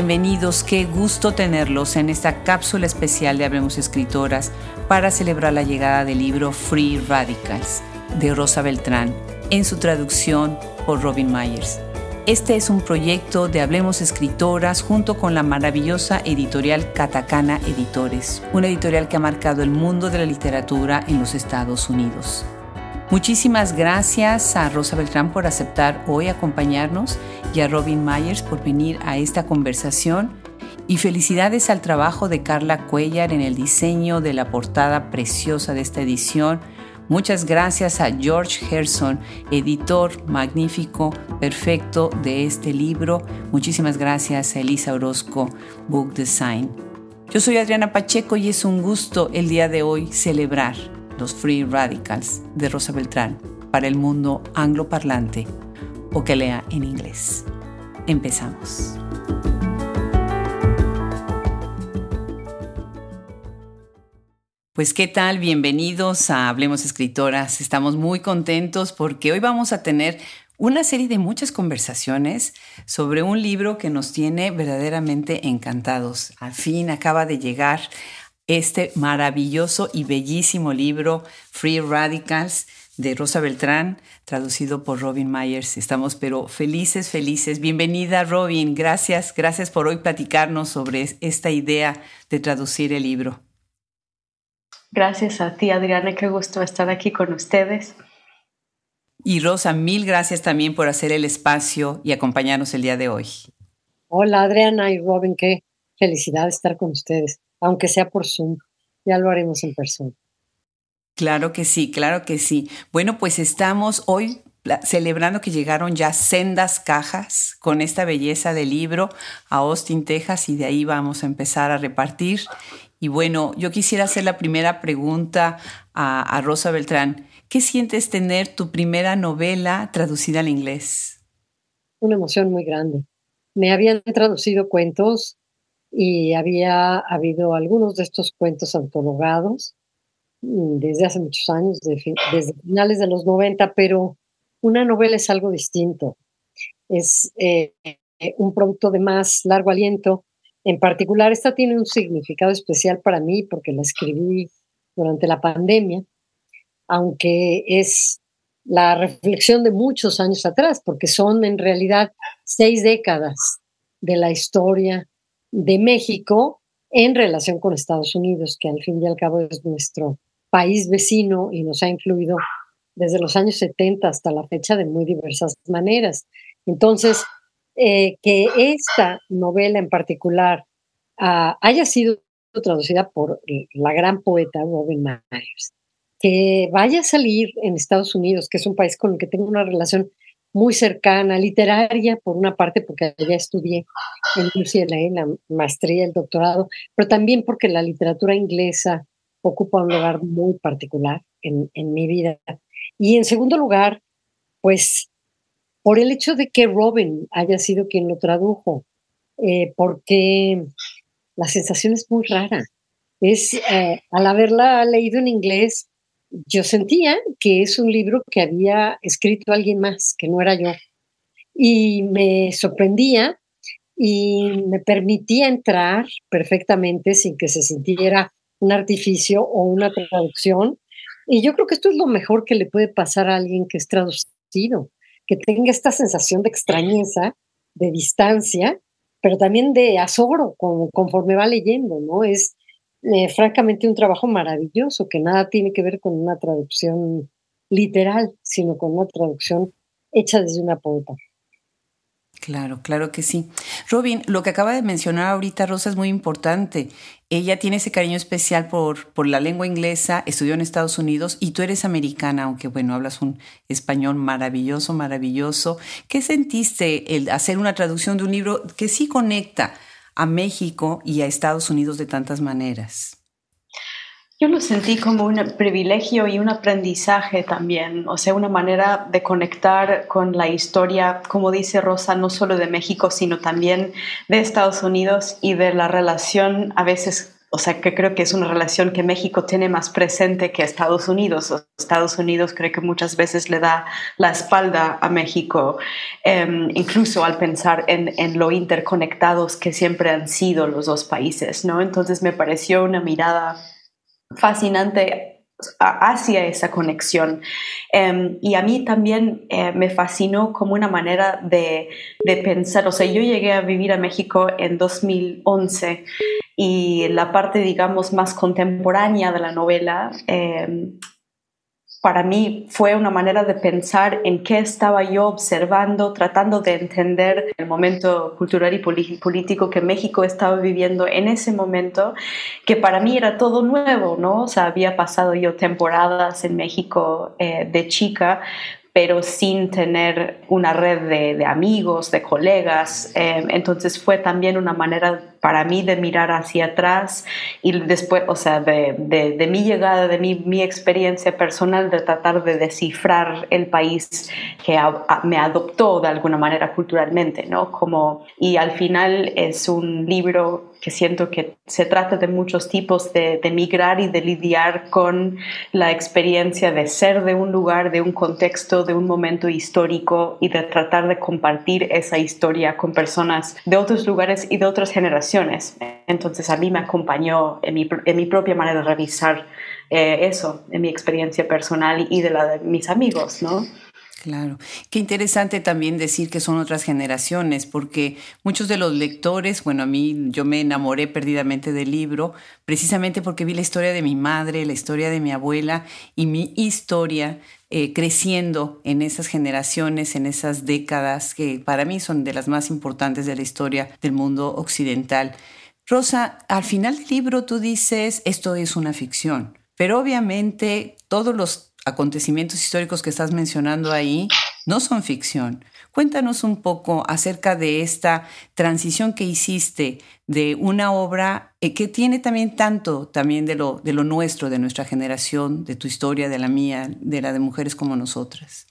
Bienvenidos, qué gusto tenerlos en esta cápsula especial de Hablemos Escritoras para celebrar la llegada del libro Free Radicals de Rosa Beltrán, en su traducción por Robin Myers. Este es un proyecto de Hablemos Escritoras junto con la maravillosa editorial Katakana Editores, una editorial que ha marcado el mundo de la literatura en los Estados Unidos. Muchísimas gracias a Rosa Beltrán por aceptar hoy acompañarnos y a Robin Myers por venir a esta conversación. Y felicidades al trabajo de Carla Cuellar en el diseño de la portada preciosa de esta edición. Muchas gracias a George Gerson, editor magnífico, perfecto de este libro. Muchísimas gracias a Elisa Orozco, Book Design. Yo soy Adriana Pacheco y es un gusto el día de hoy celebrar los Free Radicals de Rosa Beltrán para el mundo angloparlante o que lea en inglés. Empezamos. Pues qué tal, bienvenidos a Hablemos Escritoras. Estamos muy contentos porque hoy vamos a tener una serie de muchas conversaciones sobre un libro que nos tiene verdaderamente encantados. Al fin acaba de llegar este maravilloso y bellísimo libro, Free Radicals, de Rosa Beltrán, traducido por Robin Myers. Estamos pero felices, felices. Bienvenida Robin, gracias, gracias por hoy platicarnos sobre esta idea de traducir el libro. Gracias a ti, Adriana, qué gusto estar aquí con ustedes. Y Rosa, mil gracias también por hacer el espacio y acompañarnos el día de hoy. Hola, Adriana y Robin, qué felicidad estar con ustedes aunque sea por Zoom. Ya lo haremos en persona. Claro que sí, claro que sí. Bueno, pues estamos hoy celebrando que llegaron ya sendas cajas con esta belleza de libro a Austin, Texas, y de ahí vamos a empezar a repartir. Y bueno, yo quisiera hacer la primera pregunta a, a Rosa Beltrán. ¿Qué sientes tener tu primera novela traducida al inglés? Una emoción muy grande. Me habían traducido cuentos y había habido algunos de estos cuentos antologados mm, desde hace muchos años, desde finales de los 90, pero una novela es algo distinto. Es eh, un producto de más largo aliento. En particular, esta tiene un significado especial para mí porque la escribí durante la pandemia, aunque es la reflexión de muchos años atrás, porque son en realidad seis décadas de la historia de México en relación con Estados Unidos, que al fin y al cabo es nuestro país vecino y nos ha influido desde los años 70 hasta la fecha de muy diversas maneras. Entonces, eh, que esta novela en particular ah, haya sido traducida por la gran poeta Robin Myers, que vaya a salir en Estados Unidos, que es un país con el que tengo una relación muy cercana, literaria, por una parte porque allá estudié en UCLA, la maestría, el doctorado, pero también porque la literatura inglesa ocupa un lugar muy particular en, en mi vida. Y en segundo lugar, pues por el hecho de que Robin haya sido quien lo tradujo, eh, porque la sensación es muy rara. Es, eh, al haberla leído en inglés, yo sentía que es un libro que había escrito alguien más, que no era yo. Y me sorprendía y me permitía entrar perfectamente sin que se sintiera un artificio o una traducción. Y yo creo que esto es lo mejor que le puede pasar a alguien que es traducido, que tenga esta sensación de extrañeza, de distancia, pero también de azoro conforme va leyendo, ¿no? Es, eh, francamente un trabajo maravilloso que nada tiene que ver con una traducción literal, sino con una traducción hecha desde una poeta. Claro, claro que sí. Robin, lo que acaba de mencionar ahorita Rosa es muy importante. Ella tiene ese cariño especial por, por la lengua inglesa, estudió en Estados Unidos y tú eres americana, aunque bueno, hablas un español maravilloso, maravilloso. ¿Qué sentiste el hacer una traducción de un libro que sí conecta a México y a Estados Unidos de tantas maneras? Yo lo sentí como un privilegio y un aprendizaje también, o sea, una manera de conectar con la historia, como dice Rosa, no solo de México, sino también de Estados Unidos y de la relación a veces o sea, que creo que es una relación que México tiene más presente que Estados Unidos. Estados Unidos creo que muchas veces le da la espalda a México, em, incluso al pensar en, en, lo interconectados que siempre han sido los dos países, ¿no? Entonces me pareció una mirada fascinante hacia esa conexión. Em, y a mí también eh, me fascinó como una manera de, de, pensar, o sea, yo llegué a vivir a México en 2011 y la parte, digamos, más contemporánea de la novela em, para mí fue una manera de pensar en qué estaba yo observando, tratando de entender el momento cultural y político que México estaba viviendo en ese momento, que para mí era todo nuevo, ¿no? O sea, había pasado yo temporadas en México eh, de chica, pero sin tener una red de, amigos, de colegas. Eh, entonces fue también una manera para mí de mirar hacia atrás y después, o sea, de, de, mi llegada, de mi, mi, experiencia personal, de tratar de descifrar el país que me adoptó de alguna manera culturalmente, ¿no? Como, y al final es un libro que siento que se trata de muchos tipos de, de, migrar y de lidiar con la experiencia de ser de un lugar, de un contexto, de un momento histórico y de tratar de compartir esa historia con personas de otros lugares y de otras generaciones entonces a mí me acompañó en mi, en mi propia manera de revisar eh, eso, en mi experiencia personal y de la de mis amigos, ¿no? Claro. Qué interesante también decir que son otras generaciones, porque muchos de los lectores, bueno, a mí yo me enamoré perdidamente del libro, precisamente porque vi la historia de mi madre, la historia de mi abuela y mi historia eh, creciendo en esas generaciones, en esas décadas que para mí son de las más importantes de la historia del mundo occidental. Rosa, al final del libro tú dices, esto es una ficción, pero obviamente todos los acontecimientos históricos que estás mencionando ahí no son ficción. Cuéntanos un poco acerca de esta transición que hiciste de una obra eh, que tiene también tanto también de lo, de lo nuestro, de nuestra generación, de tu historia, de la mía, de la de mujeres como nosotras.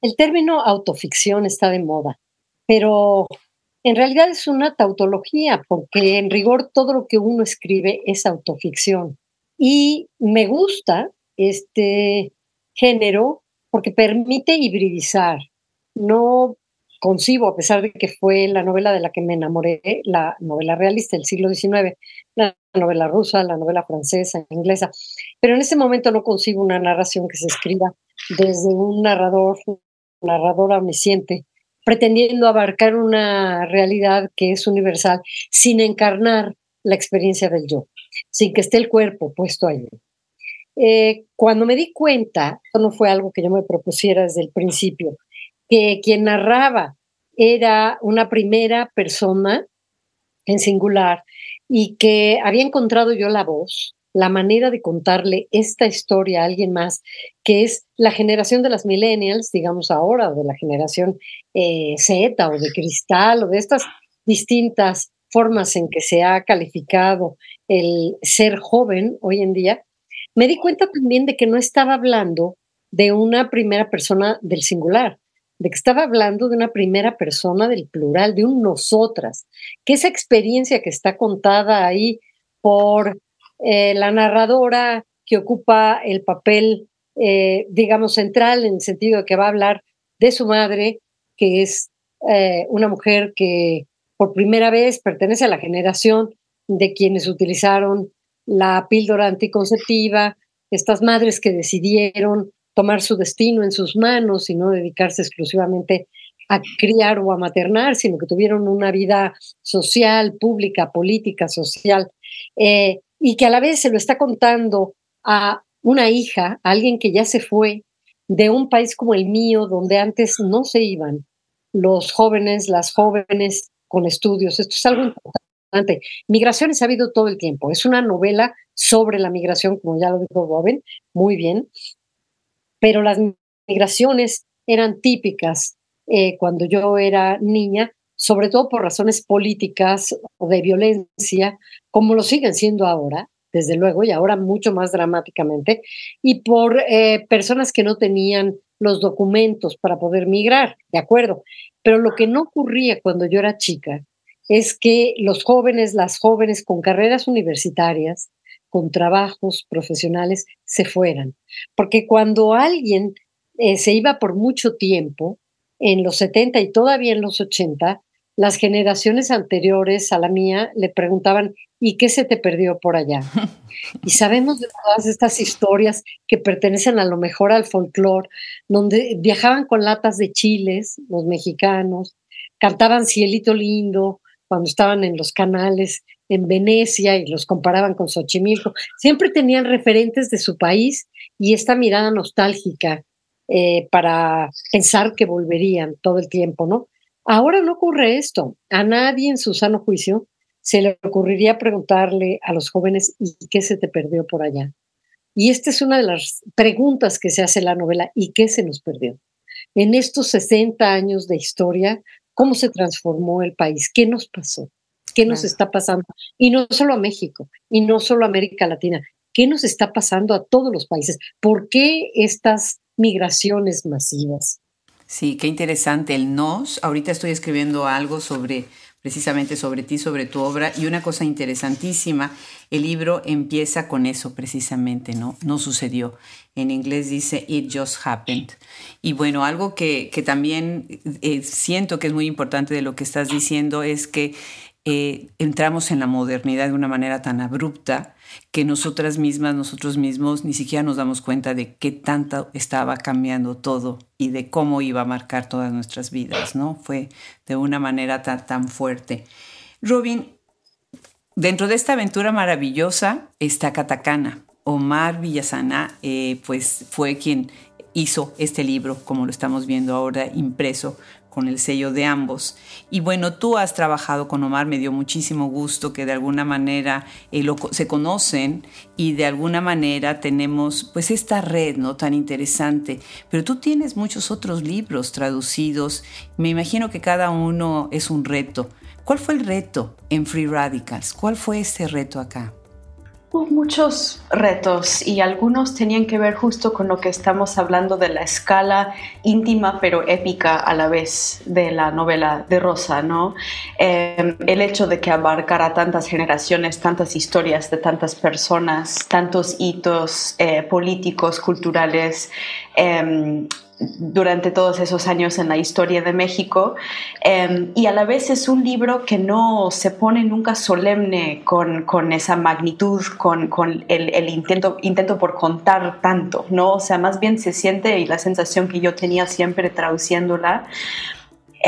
El término autoficción está de moda, pero en realidad es una tautología, porque en rigor todo lo que uno escribe es autoficción. Y me gusta este, género porque permite hibridizar. No concibo, a pesar de que fue la novela de la que me enamoré, la novela realista del siglo XIX, la novela rusa, la novela francesa, inglesa, pero en ese momento no concibo una narración que se escriba desde un narrador, narradora omnisciente, pretendiendo abarcar una realidad que es universal sin encarnar la experiencia del yo, sin que esté el cuerpo puesto ahí. Eh, cuando me di cuenta, esto no fue algo que yo me propusiera desde el principio, que quien narraba era una primera persona en singular y que había encontrado yo la voz, la manera de contarle esta historia a alguien más, que es la generación de las millennials, digamos ahora, de la generación eh, Z o de cristal, o de estas distintas formas en que se ha calificado el ser joven hoy en día, me di cuenta también de que no estaba hablando de una primera persona del singular, de que estaba hablando de una primera persona del plural, de un nosotras, que esa experiencia que está contada ahí por eh, la narradora que ocupa el papel, eh, digamos, central en el sentido de que va a hablar de su madre, que es eh, una mujer que por primera vez pertenece a la generación de quienes utilizaron la píldora anticonceptiva, estas madres que decidieron tomar su destino en sus manos y no dedicarse exclusivamente a criar o a maternar, sino que tuvieron una vida social, pública, política, social, eh, y que a la vez se lo está contando a una hija, a alguien que ya se fue de un país como el mío, donde antes no se iban los jóvenes, las jóvenes con estudios. Esto es algo importante Migraciones ha habido todo el tiempo. Es una novela sobre la migración, como ya lo dijo Robin, muy bien. Pero las migraciones eran típicas eh, cuando yo era niña, sobre todo por razones políticas o de violencia, como lo siguen siendo ahora, desde luego, y ahora mucho más dramáticamente, y por eh, personas que no tenían los documentos para poder migrar, de acuerdo. Pero lo que no ocurría cuando yo era chica es que los jóvenes, las jóvenes con carreras universitarias, con trabajos profesionales, se fueran. Porque cuando alguien eh, se iba por mucho tiempo, en los 70 y todavía en los 80, las generaciones anteriores a la mía le preguntaban, ¿y qué se te perdió por allá? Y sabemos de todas estas historias que pertenecen a lo mejor al folclore, donde viajaban con latas de chiles, los mexicanos, cantaban Cielito Lindo cuando estaban en los canales en Venecia y los comparaban con Xochimilco. Siempre tenían referentes de su país y esta mirada nostálgica eh, para pensar que volverían todo el tiempo, ¿no? Ahora no ocurre esto. A nadie en su sano juicio se le ocurriría preguntarle a los jóvenes ¿y qué se te perdió por allá? Y esta es una de las preguntas que se hace en la novela ¿y qué se nos perdió? En estos 60 años de historia, ¿cómo se transformó el país? ¿Qué nos pasó? ¿Qué nos está pasando? Y no solo a México, y no solo a América Latina, ¿qué nos está pasando a todos los países? ¿Por qué estas migraciones masivas? Sí, qué interesante el nos. Ahorita estoy escribiendo algo sobre precisamente sobre ti, sobre tu obra. Y una cosa interesantísima, el libro empieza con eso precisamente, ¿no? No sucedió. En inglés dice It Just Happened. Y bueno, algo que, también eh, siento que es muy importante de lo que estás diciendo es que eh, entramos en la modernidad de una manera tan abrupta que nosotras mismas, nosotros mismos, ni siquiera nos damos cuenta de qué tanto estaba cambiando todo y de cómo iba a marcar todas nuestras vidas, ¿no? Fue de una manera tan, tan fuerte. Robin, dentro de esta aventura maravillosa está Catacana. Omar Villasana, eh, pues fue quien hizo este libro, como lo estamos viendo ahora impreso con el sello de ambos. Y bueno, tú has trabajado con Omar, me dio muchísimo gusto que de alguna manera eh, se conocen y de alguna manera tenemos pues esta red, ¿no? Tan interesante. Pero tú tienes muchos otros libros traducidos, me imagino que cada uno es un reto. ¿Cuál fue el reto en Free Radicals? ¿Cuál fue ese reto acá? Muchos retos y algunos tenían que ver justo con lo que estamos hablando de la escala íntima pero épica a la vez de la novela de Rosa, ¿no? Em, el hecho de que abarcara tantas generaciones, tantas historias de tantas personas, tantos hitos eh, políticos, culturales, em, durante todos esos años en la historia de México em, y a la vez es un libro que no se pone nunca solemne con, con esa magnitud, con, con el, el, intento, intento por contar tanto, ¿no? O sea, más bien se siente y la sensación que yo tenía siempre traduciéndola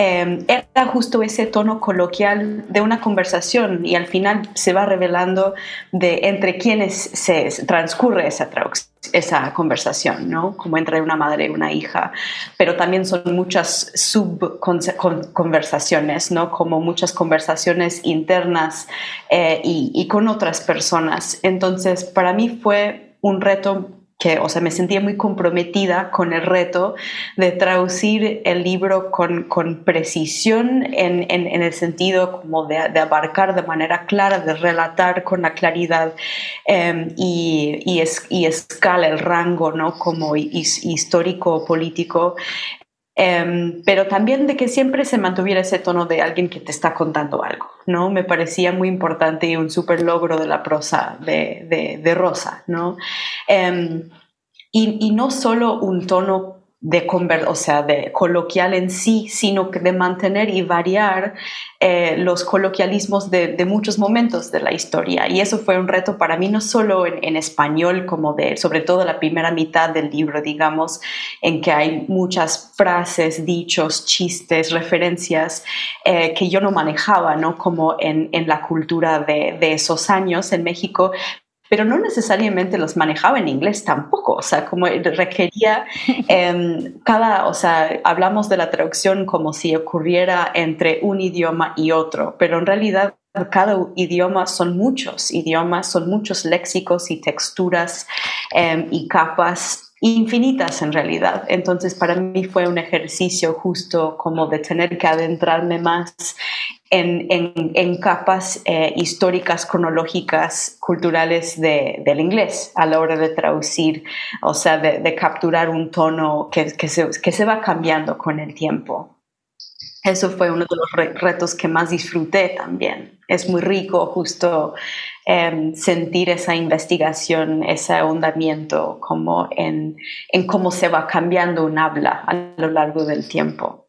Em, era justo ese tono coloquial de una conversación y al final se va revelando de entre quienes se transcurre esa, conversación, ¿no? Como entre una madre y una hija, pero también son muchas subconversaciones, ¿no? Como muchas conversaciones internas eh, y con otras personas. Entonces, para mí fue un reto que, o sea, me sentía muy comprometida con el reto de traducir el libro con, con precisión en, en, el sentido como de, abarcar de manera clara, de relatar con la claridad em, y, y, es, y, escala el rango, ¿no? Como histórico político Em, pero también de que siempre se mantuviera ese tono de alguien que te está contando algo, ¿no? Me parecía muy importante y un súper logro de la prosa de, de, Rosa, ¿no? Em, y, y, no solo un tono de o sea, de coloquial en sí, sino de mantener y variar eh, los coloquialismos de, muchos momentos de la historia. Y eso fue un reto para mí, no solo en, español, como de, sobre todo la primera mitad del libro, digamos, en que hay muchas frases, dichos, chistes, referencias eh, que yo no manejaba, ¿no? Como en, la cultura de, de esos años en México, pero no necesariamente los manejaba en inglés tampoco, o sea, como requería em, cada, o sea, hablamos de la traducción como si ocurriera entre un idioma y otro, pero en realidad cada idioma son muchos idiomas, son muchos léxicos y texturas em, y capas infinitas en realidad. Entonces para mí fue un ejercicio justo como de tener que adentrarme más en, en, capas eh, históricas, cronológicas, culturales de, del inglés a la hora de traducir, o sea, de, capturar un tono que, que, se, que, se, va cambiando con el tiempo. eso fue uno de los retos que más disfruté también. Es muy rico justo em, sentir esa investigación, ese ahondamiento como en, en cómo se va cambiando un habla a lo largo del tiempo.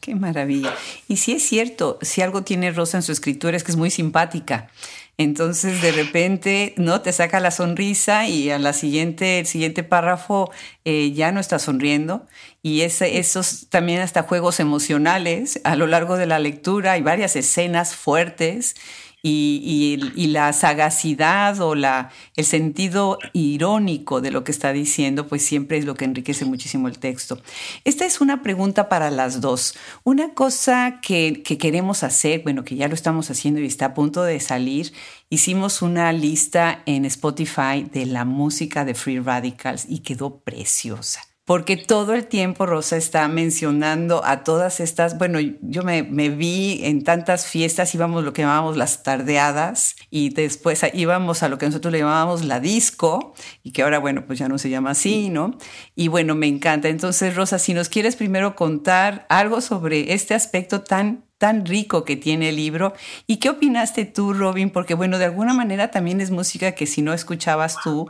Qué maravilla. Y sí es cierto, si algo tiene Rosa en su escritura es que es muy simpática. Entonces de repente, ¿no? Te saca la sonrisa y a la siguiente, el siguiente párrafo eh, ya no está sonriendo. Y esos también hasta juegos emocionales a lo largo de la lectura, hay varias escenas fuertes y, la sagacidad o la, el sentido irónico de lo que está diciendo, pues siempre es lo que enriquece muchísimo el texto. Esta es una pregunta para las dos. Una cosa que, que queremos hacer, bueno, que ya lo estamos haciendo y está a punto de salir, hicimos una lista en Spotify de la música de Free Radicals y quedó preciosa porque todo el tiempo Rosa está mencionando a todas estas, bueno, yo me, vi en tantas fiestas, íbamos lo que llamábamos las tardeadas y después íbamos a lo que nosotros le llamábamos la disco y que ahora, bueno, pues ya no se llama así, ¿no? Y bueno, me encanta. Entonces, Rosa, si nos quieres primero contar algo sobre este aspecto tan tan rico que tiene el libro. ¿Y qué opinaste tú, Robin? Porque bueno, de alguna manera también es música que si no escuchabas tú,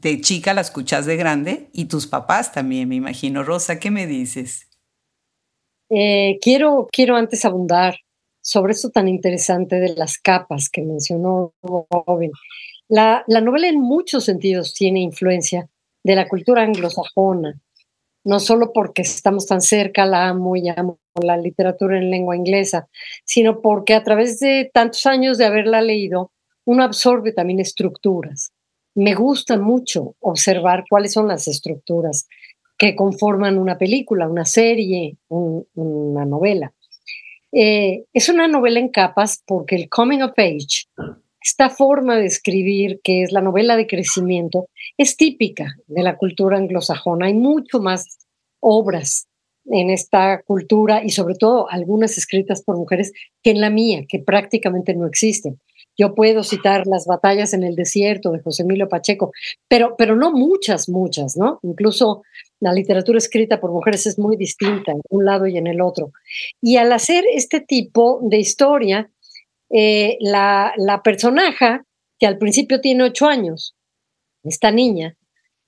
de chica la escuchas de grande y tus papás también, me imagino. Rosa, ¿qué me dices? Eh, quiero, quiero antes abundar sobre esto tan interesante de las capas que mencionó Robin. La, la novela en muchos sentidos tiene influencia de la cultura anglosajona, no solo porque estamos tan cerca, la amo y amo la literatura en lengua inglesa, sino porque a través de tantos años de haberla leído, uno absorbe también estructuras me gusta mucho observar cuáles son las estructuras que conforman una película, una serie, una novela. Eh, es una novela en capas porque el coming of age, esta forma de escribir que es la novela de crecimiento, es típica de la cultura anglosajona. Hay mucho más obras en esta cultura y sobre todo algunas escritas por mujeres que en la mía, que prácticamente no existen. Yo puedo citar las batallas en el desierto de José Emilio Pacheco, pero, pero no muchas, muchas, ¿no? Incluso la literatura escrita por mujeres es muy distinta en un lado y en el otro. Y al hacer este tipo de historia, eh, la, la personaje, que al principio tiene ocho años, esta niña,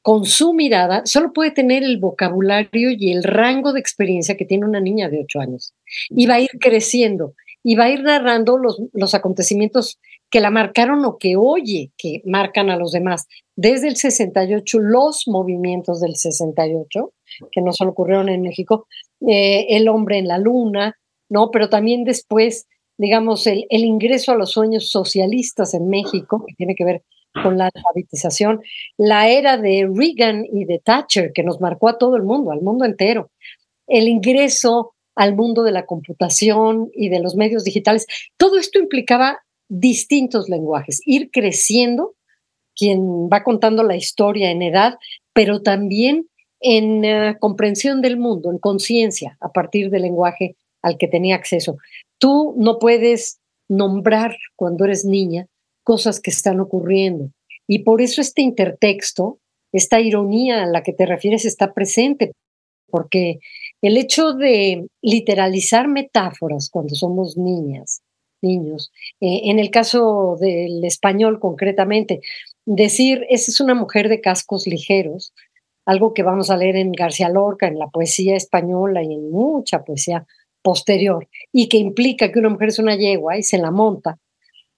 con su mirada, solo puede tener el vocabulario y el rango de experiencia que tiene una niña de ocho años. Y va a ir creciendo y va a ir narrando los, los acontecimientos que la marcaron o que oye que marcan a los demás. Desde el 68, los movimientos del 68, que no solo ocurrieron en México, eh, el hombre en la luna, ¿no? Pero también después, digamos, el, el, ingreso a los sueños socialistas en México, que tiene que ver con la alfabetización, la era de Reagan y de Thatcher, que nos marcó a todo el mundo, al mundo entero, el ingreso al mundo de la computación y de los medios digitales. Todo esto implicaba distintos lenguajes, ir creciendo, quien va contando la historia en edad, pero también en eh, comprensión del mundo, en conciencia, a partir del lenguaje al que tenía acceso. Tú no puedes nombrar cuando eres niña cosas que están ocurriendo. Y por eso este intertexto, esta ironía a la que te refieres está presente, porque el hecho de literalizar metáforas cuando somos niñas, niños. Eh, en el caso del español concretamente, decir, esa es una mujer de cascos ligeros, algo que vamos a leer en García Lorca, en la poesía española y en mucha poesía posterior, y que implica que una mujer es una yegua y se la monta.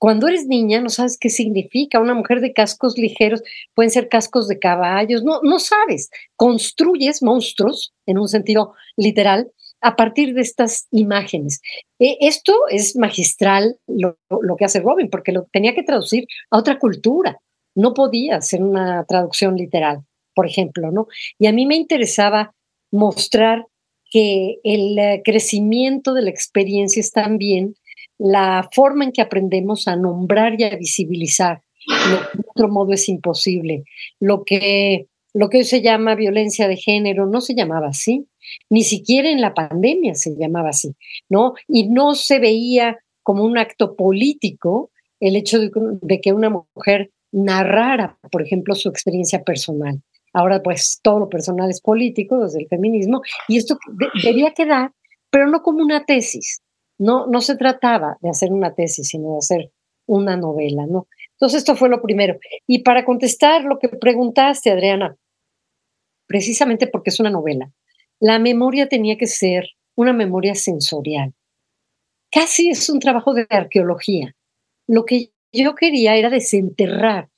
Cuando eres niña no sabes qué significa una mujer de cascos ligeros, pueden ser cascos de caballos, no, no sabes, construyes monstruos en un sentido literal a partir de estas imágenes. E, esto es magistral lo, que hace Robin, porque lo tenía que traducir a otra cultura. No podía hacer una traducción literal, por ejemplo, ¿no? Y a mí me interesaba mostrar que el eh, crecimiento de la experiencia es también la forma en que aprendemos a nombrar y a visibilizar lo que de otro modo es imposible. Lo que, lo que hoy se llama violencia de género no se llamaba así. Ni siquiera en la pandemia se llamaba así, ¿no? Y no se veía como un acto político el hecho de, que una mujer narrara, por ejemplo, su experiencia personal. Ahora, pues, todo lo personal es político desde el feminismo y esto debía quedar pero no como una tesis. No, no se trataba de hacer una tesis, sino de hacer una novela, ¿no? Entonces, esto fue lo primero. Y para contestar lo que preguntaste, Adriana, precisamente porque es una novela, la memoria tenía que ser una memoria sensorial. Casi es un trabajo de arqueología. Lo que yo quería era desenterrar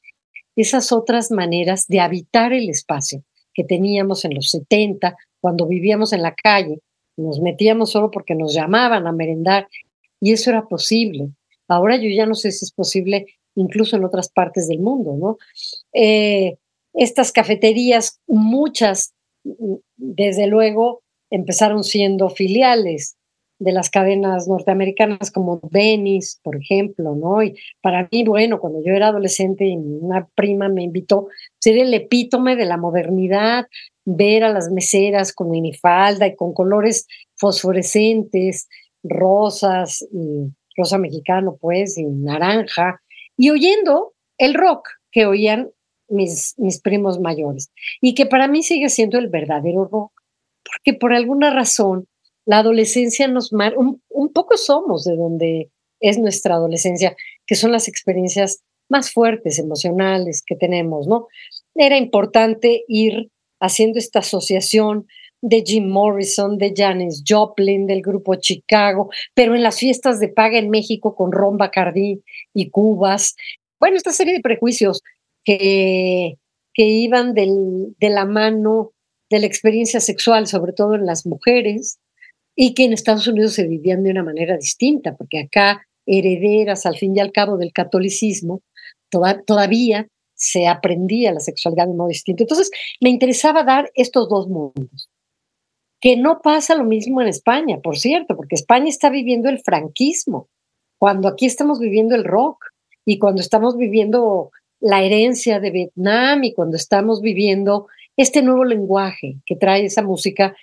esas otras maneras de habitar el espacio que teníamos en los 70, cuando vivíamos en la calle, nos metíamos solo porque nos llamaban a merendar y eso era posible. Ahora yo ya no sé si es posible incluso en otras partes del mundo, ¿no? Eh, estas cafeterías, muchas, desde luego, empezaron siendo filiales de las cadenas norteamericanas como Dennis, por ejemplo, ¿no? Y para mí, bueno, cuando yo era adolescente y una prima me invitó, ser el epítome de la modernidad, ver a las meseras con minifalda y con colores fosforescentes, rosas, y rosa mexicano, pues, y naranja, y oyendo el rock que oían mis, mis primos mayores, y que para mí sigue siendo el verdadero rock, porque por alguna razón la adolescencia nos mar un, un poco somos de donde es nuestra adolescencia, que son las experiencias más fuertes, emocionales que tenemos, ¿no? Era importante ir haciendo esta asociación de Jim Morrison, de Janis Joplin, del grupo Chicago, pero en las fiestas de paga en México con Ron Bacardi y Cubas. Bueno, esta serie de prejuicios que, que iban de la mano de la experiencia sexual, sobre todo en las mujeres, y que en Estados Unidos se vivían de una manera distinta, porque acá herederas al fin y al cabo del catolicismo, todavía se aprendía la sexualidad de un modo distinto. Entonces, me interesaba dar estos dos mundos. Que no pasa lo mismo en España, por cierto, porque España está viviendo el franquismo, cuando aquí estamos viviendo el rock y cuando estamos viviendo la herencia de Vietnam y cuando estamos viviendo este nuevo lenguaje que trae esa música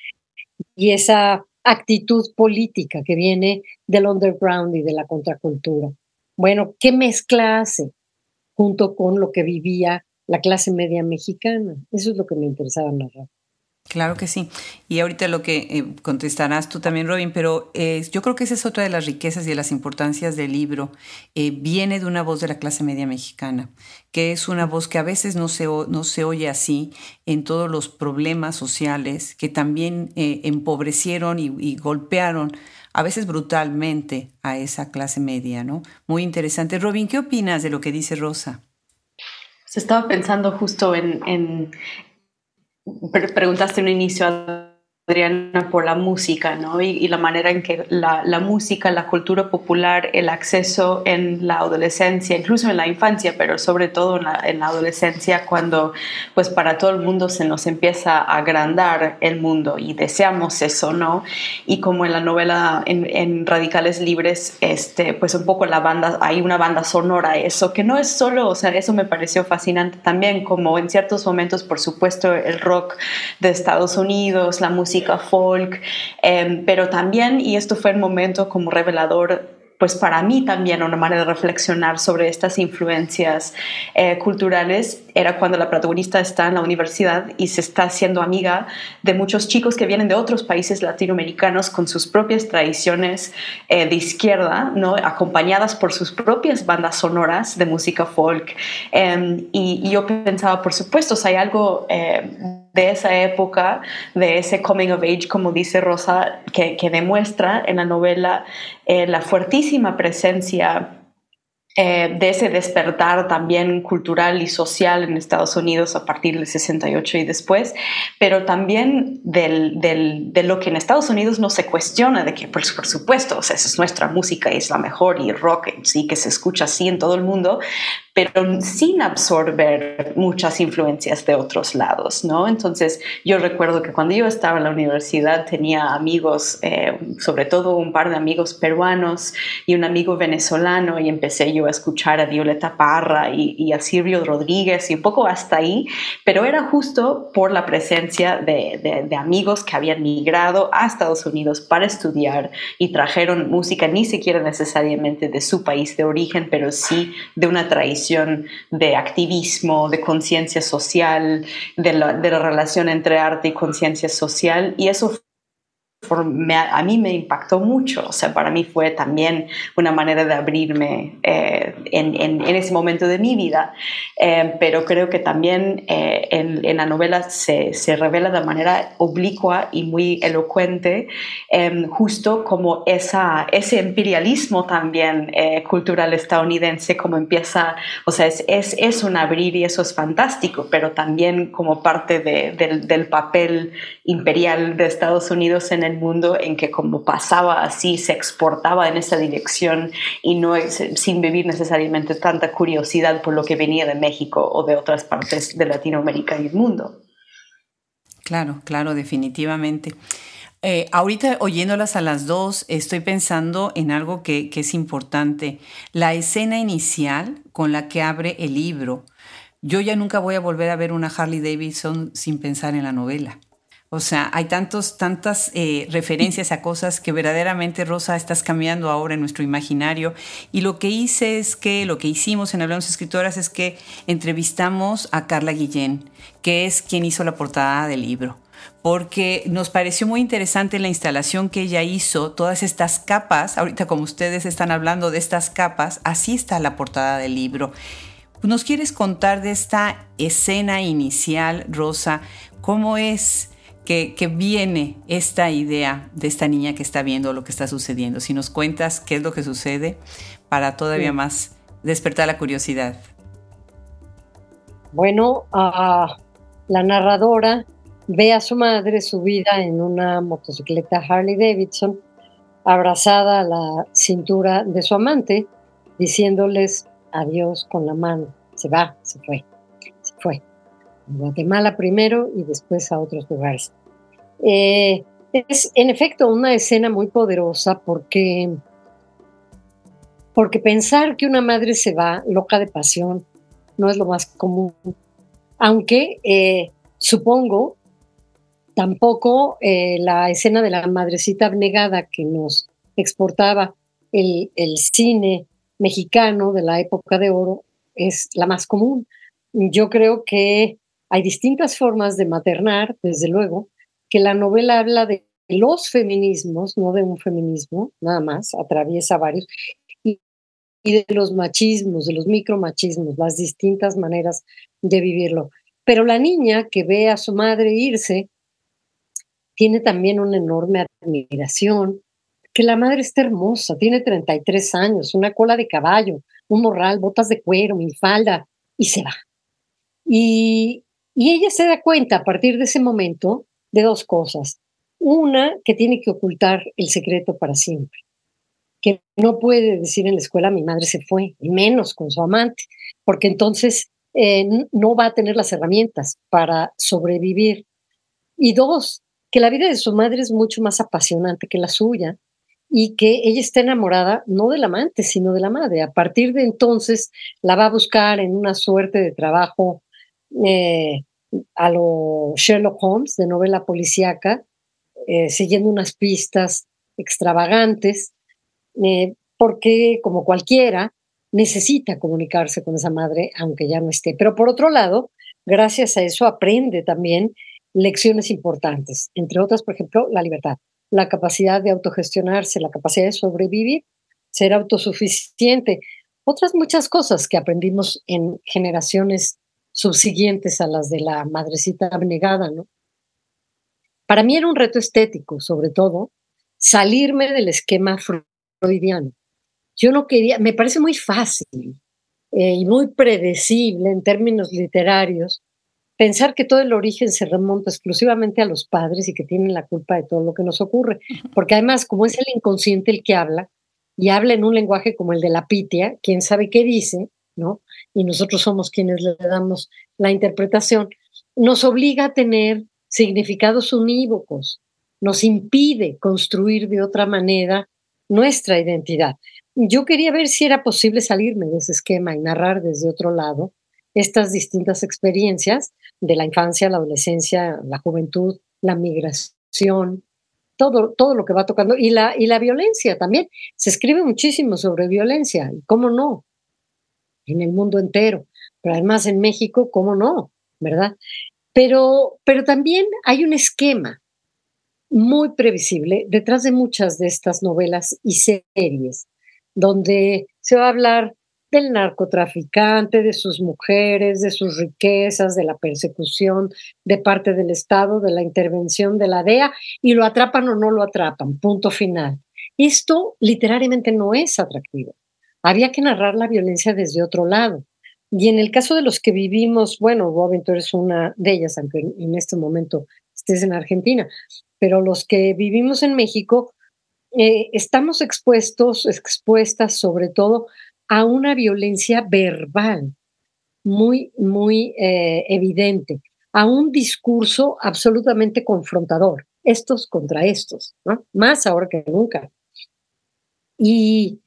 y esa actitud política que viene del underground y de la contracultura. Bueno, ¿qué mezcla hace junto con lo que vivía la clase media mexicana? Eso es lo que me interesaba narrar. Claro que sí. Y ahorita lo que eh, contestarás tú también, Robin, pero eh, yo creo que esa es otra de las riquezas y de las importancias del libro. Eh, viene de una voz de la clase media mexicana, que es una voz que a veces no se, no se oye así en todos los problemas sociales que también empobrecieron y, y golpearon a veces brutalmente a esa clase media, ¿no? Muy interesante. Robin, ¿qué opinas de lo que dice Rosa? Se estaba pensando justo en, preguntaste en un inicio Adriana, por la música, ¿no? Y, la manera en que la, la, música, la cultura popular, el acceso en la adolescencia, incluso en la infancia, pero sobre todo en la, en la, adolescencia, cuando pues para todo el mundo se nos empieza a agrandar el mundo y deseamos eso, ¿no? Y como en la novela en, en, Radicales Libres, este, pues un poco la banda, hay una banda sonora, eso, que no es solo, o sea, eso me pareció fascinante también, como en ciertos momentos, por supuesto, el rock de Estados Unidos, la música folk, em, pero también, y esto fue el momento como revelador pues para mí también una manera de reflexionar sobre estas influencias eh, culturales era cuando la protagonista está en la universidad y se está haciendo amiga de muchos chicos que vienen de otros países latinoamericanos con sus propias tradiciones eh, de izquierda, ¿no? acompañadas por sus propias bandas sonoras de música folk. Em, y, yo pensaba, por supuesto, si hay algo eh, de esa época, de ese coming of age, como dice Rosa, que, demuestra en la novela eh, la fuertísima presencia eh, de ese despertar también cultural y social en Estados Unidos a partir del 68 y después, pero también del, del, de lo que en Estados Unidos no se cuestiona, de que pues, por supuesto, o sea, esa es nuestra música es la mejor y rock sí que se escucha así en todo el mundo, pero sin absorber muchas influencias de otros lados, ¿no? Entonces, yo recuerdo que cuando yo estaba en la universidad tenía amigos, eh, sobre todo un par de amigos peruanos y un amigo venezolano, y empecé yo a escuchar a Violeta Parra y, a Silvio Rodríguez y un poco hasta ahí, pero era justo por la presencia de, de amigos que habían migrado a Estados Unidos para estudiar y trajeron música ni siquiera necesariamente de su país de origen, pero sí de una tradición de activismo, de conciencia social, de la, relación entre arte y conciencia social. Y eso a mí me impactó mucho. O sea, para mí fue también una manera de abrirme eh, en, en, ese momento de mi vida. Eh, pero creo que también eh, en, en, la novela se, se, revela de manera oblicua y muy elocuente, justo como esa, ese imperialismo también cultural estadounidense, como empieza, o sea, es, es, es, un abrir y eso es fantástico, pero también como parte de, del, del papel imperial de Estados Unidos en el mundo en que como pasaba así, se exportaba en esa dirección y no sin vivir necesariamente tanta curiosidad por lo que venía de México o de otras partes de Latinoamérica y el mundo. Claro, claro, definitivamente. Eh, ahorita oyéndolas a las dos, estoy pensando en algo que, que, es importante. La escena inicial con la que abre el libro. Yo ya nunca voy a volver a ver una Harley Davidson sin pensar en la novela. O sea, hay tantos, tantas eh, referencias a cosas que verdaderamente, Rosa, estás cambiando ahora en nuestro imaginario. Y lo que hice es que, lo que hicimos en Hablamos Escritoras es que entrevistamos a Carla Guillén, que es quien hizo la portada del libro porque nos pareció muy interesante la instalación que ella hizo, todas estas capas, ahorita como ustedes están hablando de estas capas, así está la portada del libro. ¿Nos quieres contar de esta escena inicial, Rosa? ¿Cómo es que, viene esta idea de esta niña que está viendo lo que está sucediendo. Si nos cuentas qué es lo que sucede para todavía más despertar la curiosidad. Bueno, la narradora ve a su madre subida en una motocicleta Harley Davidson, abrazada a la cintura de su amante, diciéndoles adiós con la mano. Se va, se fue, se fue. Guatemala primero y después a otros lugares. Eh, es en efecto una escena muy poderosa porque, porque pensar que una madre se va loca de pasión no es lo más común. Aunque eh, supongo tampoco eh, la escena de la madrecita abnegada que nos exportaba el, el cine mexicano de la época de oro es la más común. Yo creo que hay distintas formas de maternar, desde luego, que la novela habla de los feminismos, no de un feminismo, nada más, atraviesa varios, y, de los machismos, de los micromachismos, las distintas maneras de vivirlo. Pero la niña que ve a su madre irse tiene también una enorme admiración, que la madre está hermosa, tiene 33 años, una cola de caballo, un morral, botas de cuero, falda, y se va. Y, y ella se da cuenta a partir de ese momento de dos cosas. Una, que tiene que ocultar el secreto para siempre, que no puede decir en la escuela mi madre se fue, y menos con su amante, porque entonces eh, no va a tener las herramientas para sobrevivir. Y dos, que la vida de su madre es mucho más apasionante que la suya y que ella está enamorada no del amante, sino de la madre. A partir de entonces la va a buscar en una suerte de trabajo eh, a lo Sherlock Holmes de novela policíaca, eh, siguiendo unas pistas extravagantes, eh, porque como cualquiera necesita comunicarse con esa madre aunque ya no esté. Pero por otro lado, gracias a eso aprende también lecciones importantes, entre otras, por ejemplo, la libertad, la capacidad de autogestionarse, la capacidad de sobrevivir, ser autosuficiente, otras muchas cosas que aprendimos en generaciones subsiguientes a las de la madrecita abnegada, ¿no? Para mí era un reto estético, sobre todo, salirme del esquema freudiano. Yo no quería, me parece muy fácil eh, y muy predecible en términos literarios pensar que todo el origen se remonta exclusivamente a los padres y que tienen la culpa de todo lo que nos ocurre. Porque además, como es el inconsciente el que habla, y habla en un lenguaje como el de la pitia, quién sabe qué dice, ¿no? Y nosotros somos quienes le damos la interpretación, nos obliga a tener significados unívocos, nos impide construir de otra manera nuestra identidad. Yo quería ver si era posible salirme de ese esquema y narrar desde otro lado estas distintas experiencias de la infancia, la adolescencia, la juventud, la migración, todo, todo lo que va tocando, y la, y la violencia también. Se escribe muchísimo sobre violencia, cómo no, en el mundo entero, pero además en México, ¿cómo no? ¿Verdad? Pero, pero también hay un esquema muy previsible detrás de muchas de estas novelas y series, donde se va a hablar del narcotraficante, de sus mujeres, de sus riquezas, de la persecución de parte del Estado, de la intervención de la DEA, y lo atrapan o no lo atrapan, punto final. Esto literariamente no es atractivo. Había que narrar la violencia desde otro lado. Y en el caso de los que vivimos, bueno, Robin, tú una de ellas, aunque en este momento estés en Argentina, pero los que vivimos en México, eh, estamos expuestos, expuestas sobre todo a una violencia verbal muy, muy eh, evidente, a un discurso absolutamente confrontador, estos contra estos, ¿no? más ahora que nunca. Y,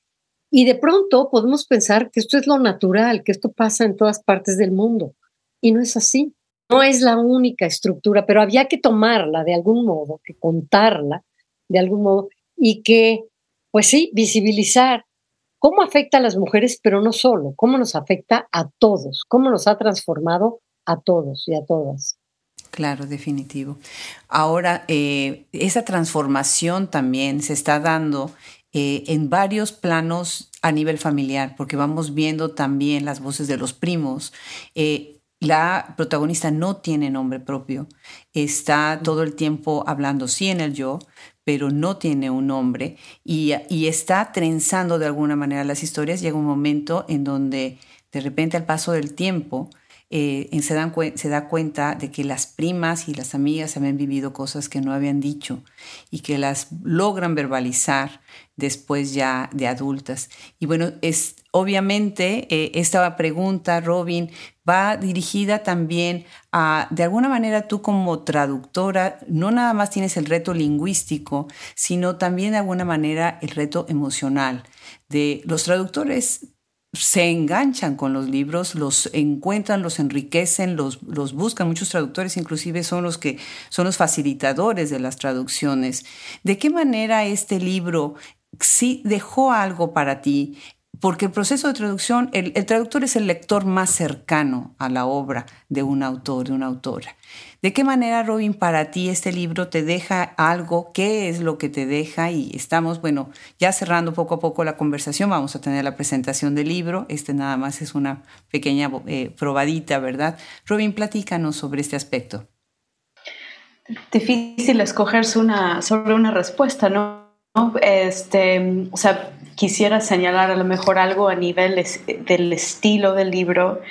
y de pronto podemos pensar que esto es lo natural, que esto pasa en todas partes del mundo, y no es así. No es la única estructura, pero había que tomarla de algún modo, que contarla de algún modo y que, pues sí, visibilizar cómo afecta a las mujeres, pero no solo, cómo nos afecta a todos, cómo nos ha transformado a todos y a todas. Claro, definitivo. Ahora, eh, esa transformación también se está dando eh, en varios planos a nivel familiar, porque vamos viendo también las voces de los primos. Eh, la protagonista no tiene nombre propio, está todo el tiempo hablando sí en el yo, pero no tiene un nombre y, está trenzando de alguna manera las historias. Llega un momento en donde de repente al paso del tiempo eh, se, dan se da cuenta de que las primas y las amigas habían vivido cosas que no habían dicho y que las logran verbalizar después ya de adultas. Y bueno, es obviamente eh, esta pregunta, Robin, va dirigida también a, de alguna manera tú como traductora, no nada más tienes el reto lingüístico, sino también de alguna manera el reto emocional. De los traductores se enganchan con los libros, los encuentran, los enriquecen, los, los, buscan. Muchos traductores inclusive son los que son los facilitadores de las traducciones. ¿De qué manera este libro sí dejó algo para ti porque el proceso de traducción, el, traductor es el lector más cercano a la obra de un autor, de una autora. ¿De qué manera, Robin, para ti este libro te deja algo? ¿Qué es lo que te deja? Y estamos, bueno, ya cerrando poco a poco la conversación, vamos a tener la presentación del libro. Este nada más es una pequeña eh, probadita, ¿verdad? Robin, platícanos sobre este aspecto. Difícil escoger una, sobre una respuesta, ¿no? Este, o sea, quisiera señalar a lo mejor algo a nivel del estilo del libro,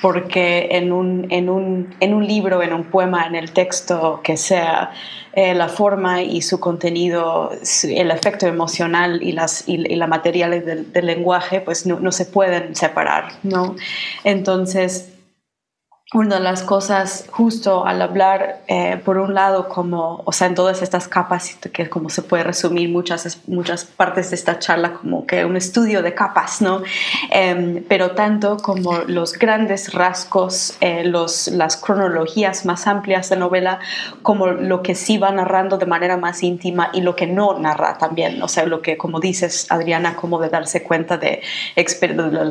porque en un, en un, en un libro, en un poema, en el texto que sea, eh, la forma y su contenido, el efecto emocional y, las, y, la material del, lenguaje, pues no, no, se pueden separar, ¿no? Entonces, una de las cosas justo al hablar, eh, por un lado, como, o sea, en todas estas capas, que como se puede resumir muchas, muchas partes de esta charla como que un estudio de capas, ¿no? Em, pero tanto como los grandes rasgos, eh, los, las cronologías más amplias de novela, como lo que sí va narrando de manera más íntima y lo que no narra también, o sea, lo que, como dices, Adriana, como de darse cuenta de,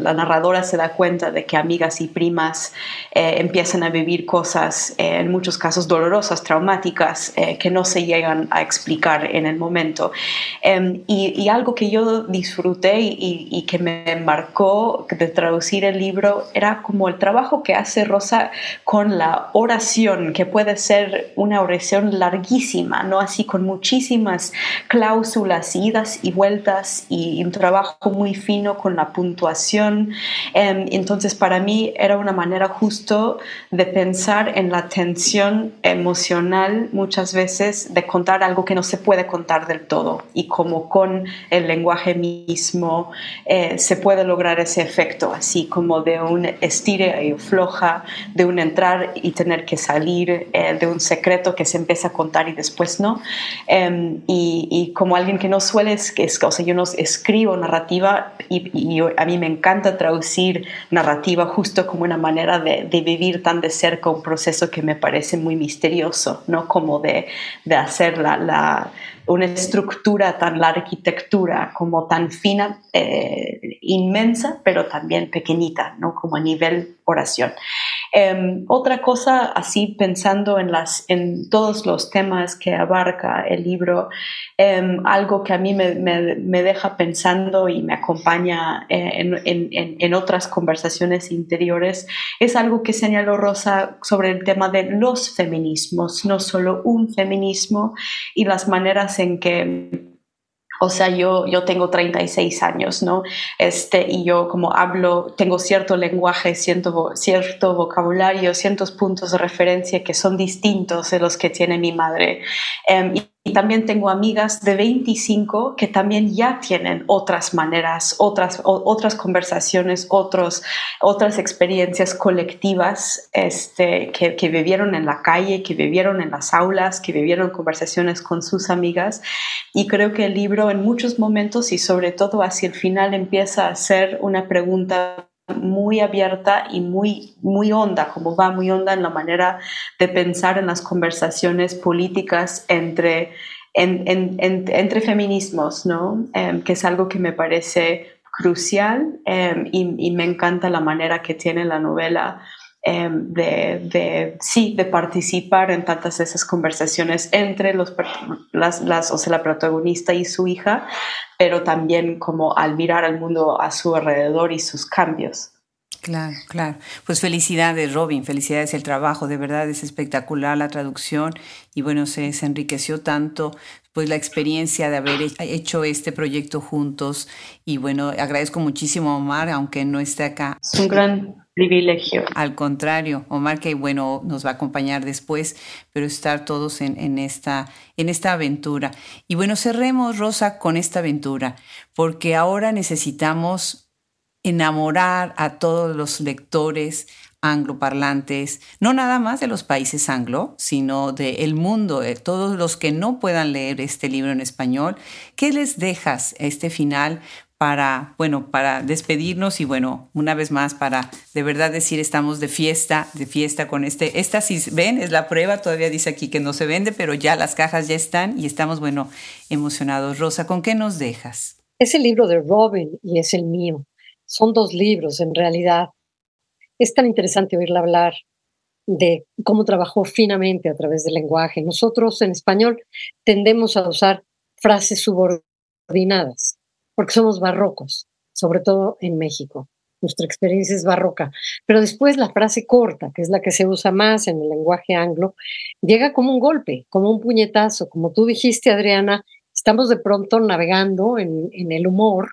la narradora se da cuenta de que amigas y primas eh, empiezan a vivir cosas, eh, en muchos casos dolorosas, traumáticas, eh, que no se llegan a explicar en el momento. Em, y, algo que yo disfruté y, que me marcó de traducir el libro era como el trabajo que hace Rosa con la oración, que puede ser una oración larguísima, ¿no? Así con muchísimas cláusulas, idas y vueltas y un trabajo muy fino con la puntuación. Em, entonces, para mí era una manera justo de pensar en la tensión emocional muchas veces de contar algo que no se puede contar del todo y como con el lenguaje mismo eh, se puede lograr ese efecto, así como de un estire y floja, de un entrar y tener que salir, eh, de un secreto que se empieza a contar y después no. Em, y, como alguien que no suele, o sea, yo no escribo narrativa y, a mí me encanta traducir narrativa justo como una manera de vivir tan de cerca un proceso que me parece muy misterioso, ¿no? Como de, de hacer la, una estructura tan, la arquitectura como tan fina, eh, inmensa, pero también pequeñita, ¿no? Como a nivel oración. Em, otra cosa, así pensando en, las, en todos los temas que abarca el libro, em, algo que a mí me, me, deja pensando y me acompaña eh, en, en, en, otras conversaciones interiores, es algo que señaló Rosa sobre el tema de los feminismos, no solo un feminismo y las maneras en que o sea, yo, yo tengo 36 años, ¿no? Este, y yo como hablo, tengo cierto lenguaje, cierto, cierto vocabulario, ciertos puntos de referencia que son distintos de los que tiene mi madre. Em, también tengo amigas de 25 que también ya tienen otras maneras, otras, otras conversaciones, otros, otras experiencias colectivas este, que, que, vivieron en la calle, que vivieron en las aulas, que vivieron conversaciones con sus amigas. Y creo que el libro en muchos momentos y sobre todo hacia el final empieza a ser una pregunta muy abierta y muy, muy honda, como va muy honda en la manera de pensar en las conversaciones políticas entre, entre feminismos, ¿no? Em, que es algo que me parece crucial em, y, me encanta la manera que tiene la novela em, de, sí, de participar en tantas esas conversaciones entre los, las, las, o sea, la protagonista y su hija, pero también como al mirar al mundo a su alrededor y sus cambios. Claro, claro. Pues felicidades, Robin, felicidades el trabajo, de verdad es espectacular la traducción y bueno, se, se enriqueció tanto pues la experiencia de haber hecho este proyecto juntos y bueno, agradezco muchísimo a Omar, aunque no esté acá. Es un gran Al contrario, Omar, que bueno, nos va a acompañar después, pero estar todos en, esta, en esta aventura. Y bueno, cerremos, Rosa, con esta aventura, porque ahora necesitamos enamorar a todos los lectores angloparlantes, no nada más de los países anglo, sino del el mundo, de todos los que no puedan leer este libro en español. ¿Qué les dejas este final para, bueno, para despedirnos y bueno, una vez más para de verdad decir estamos de fiesta, de fiesta con este, esta si ven, es la prueba, todavía dice aquí que no se vende, pero ya las cajas ya están y estamos, bueno, emocionados. Rosa, ¿con qué nos dejas? Es el libro de Robin y es el mío. Son dos libros en realidad. Es tan interesante oírla hablar de cómo trabajó finamente a través del lenguaje. Nosotros en español tendemos a usar frases subordinadas porque somos barrocos, sobre todo en México. Nuestra experiencia es barroca. Pero después la frase corta, que es la que se usa más en el lenguaje anglo, llega como un golpe, como un puñetazo. Como tú dijiste, Adriana, estamos de pronto navegando en, el humor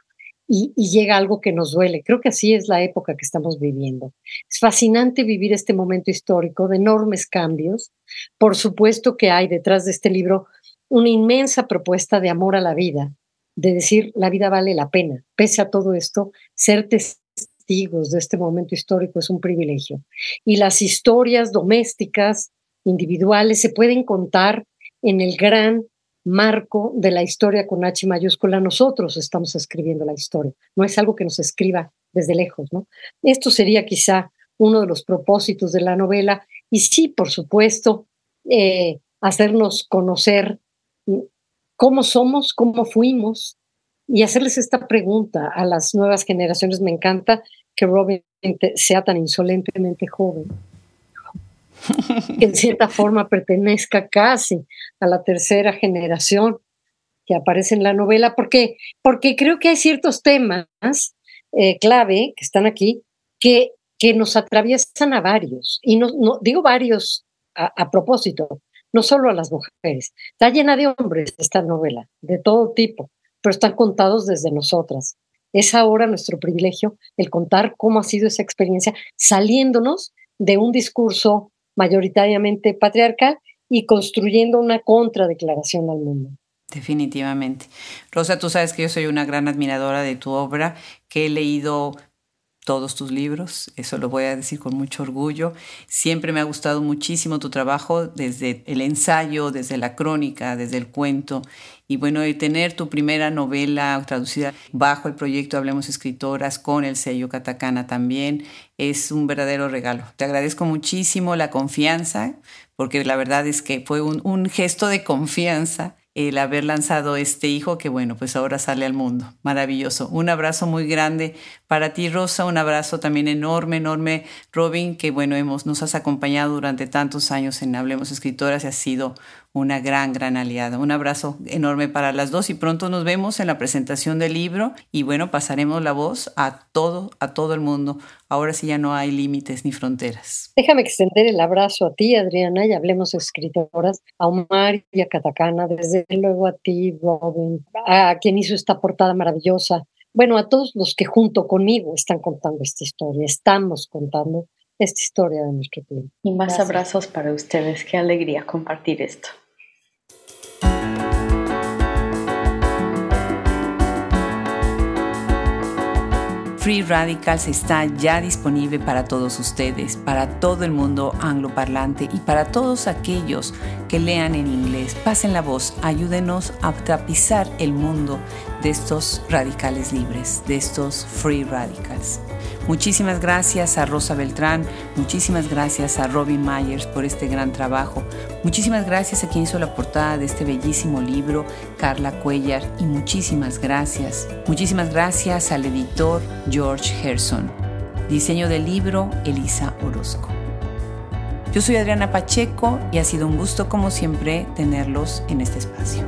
y, llega algo que nos duele. Creo que así es la época que estamos viviendo. Es fascinante vivir este momento histórico de enormes cambios. Por supuesto que hay detrás de este libro una inmensa propuesta de amor a la vida, de decir la vida vale la pena. Pese a todo esto, ser testigos de este momento histórico es un privilegio. Y las historias domésticas, individuales, se pueden contar en el gran marco de la historia con H mayúscula. Nosotros estamos escribiendo la historia, no es algo que nos escriba desde lejos, ¿no? Esto sería quizá uno de los propósitos de la novela y sí, por supuesto, eh, hacernos conocer cómo somos, cómo fuimos, y hacerles esta pregunta a las nuevas generaciones. Me encanta que Robin sea tan insolentemente joven, que en cierta forma pertenezca casi a la tercera generación que aparece en la novela, porque, porque creo que hay ciertos temas eh, clave que están aquí que, que nos atraviesan a varios, y no, no digo varios a propósito, no solo a las mujeres. Está llena de hombres esta novela, de todo tipo, pero están contados desde nosotras. Es ahora nuestro privilegio el contar cómo ha sido esa experiencia, saliéndonos de un discurso mayoritariamente patriarcal y construyendo una contradeclaración al mundo. Definitivamente. Rosa, tú sabes que yo soy una gran admiradora de tu obra, que he leído todos tus libros, eso lo voy a decir con mucho orgullo. Siempre me ha gustado muchísimo tu trabajo, desde el ensayo, desde la crónica, desde el cuento. Y bueno, de tener tu primera novela traducida bajo el proyecto Hablemos Escritoras con el sello Catacana también es un verdadero regalo. Te agradezco muchísimo la confianza, porque la verdad es que fue un gesto de confianza el haber lanzado este hijo que bueno, pues ahora sale al mundo. Maravilloso. Un abrazo muy grande para ti, Rosa. Un abrazo también enorme, enorme, Robin, que bueno, hemos, nos has acompañado durante tantos años en Hablemos Escritoras y has sido una gran, gran aliada. Un abrazo enorme para las dos y pronto nos vemos en la presentación del libro y bueno, pasaremos la voz a todo, a todo el mundo. Ahora sí ya no hay límites ni fronteras. Déjame extender el abrazo a ti, Adriana, y hablemos escritoras, a Omar y a Catacana, desde luego a ti, Robin, a quien hizo esta portada maravillosa. Bueno, a todos los que junto conmigo están contando esta historia, estamos contando esta historia de nuestro tiempo. Y más abrazos para ustedes. Qué alegría compartir esto. Free Radicals está ya disponible para todos ustedes, para todo el mundo angloparlante y para todos aquellos que lean en inglés. Pasen la voz, ayúdenos a tapizar el mundo de estos radicales libres, de estos Free Radicals. Muchísimas gracias a Rosa Beltrán, muchísimas gracias a Robin Myers por este gran trabajo, muchísimas gracias a quien hizo la portada de este bellísimo libro, Carla Cuellar, y muchísimas gracias, muchísimas gracias al editor George Gerson. Diseño del libro, Elisa Orozco. Yo soy Adriana Pacheco y ha sido un gusto como siempre tenerlos en este espacio.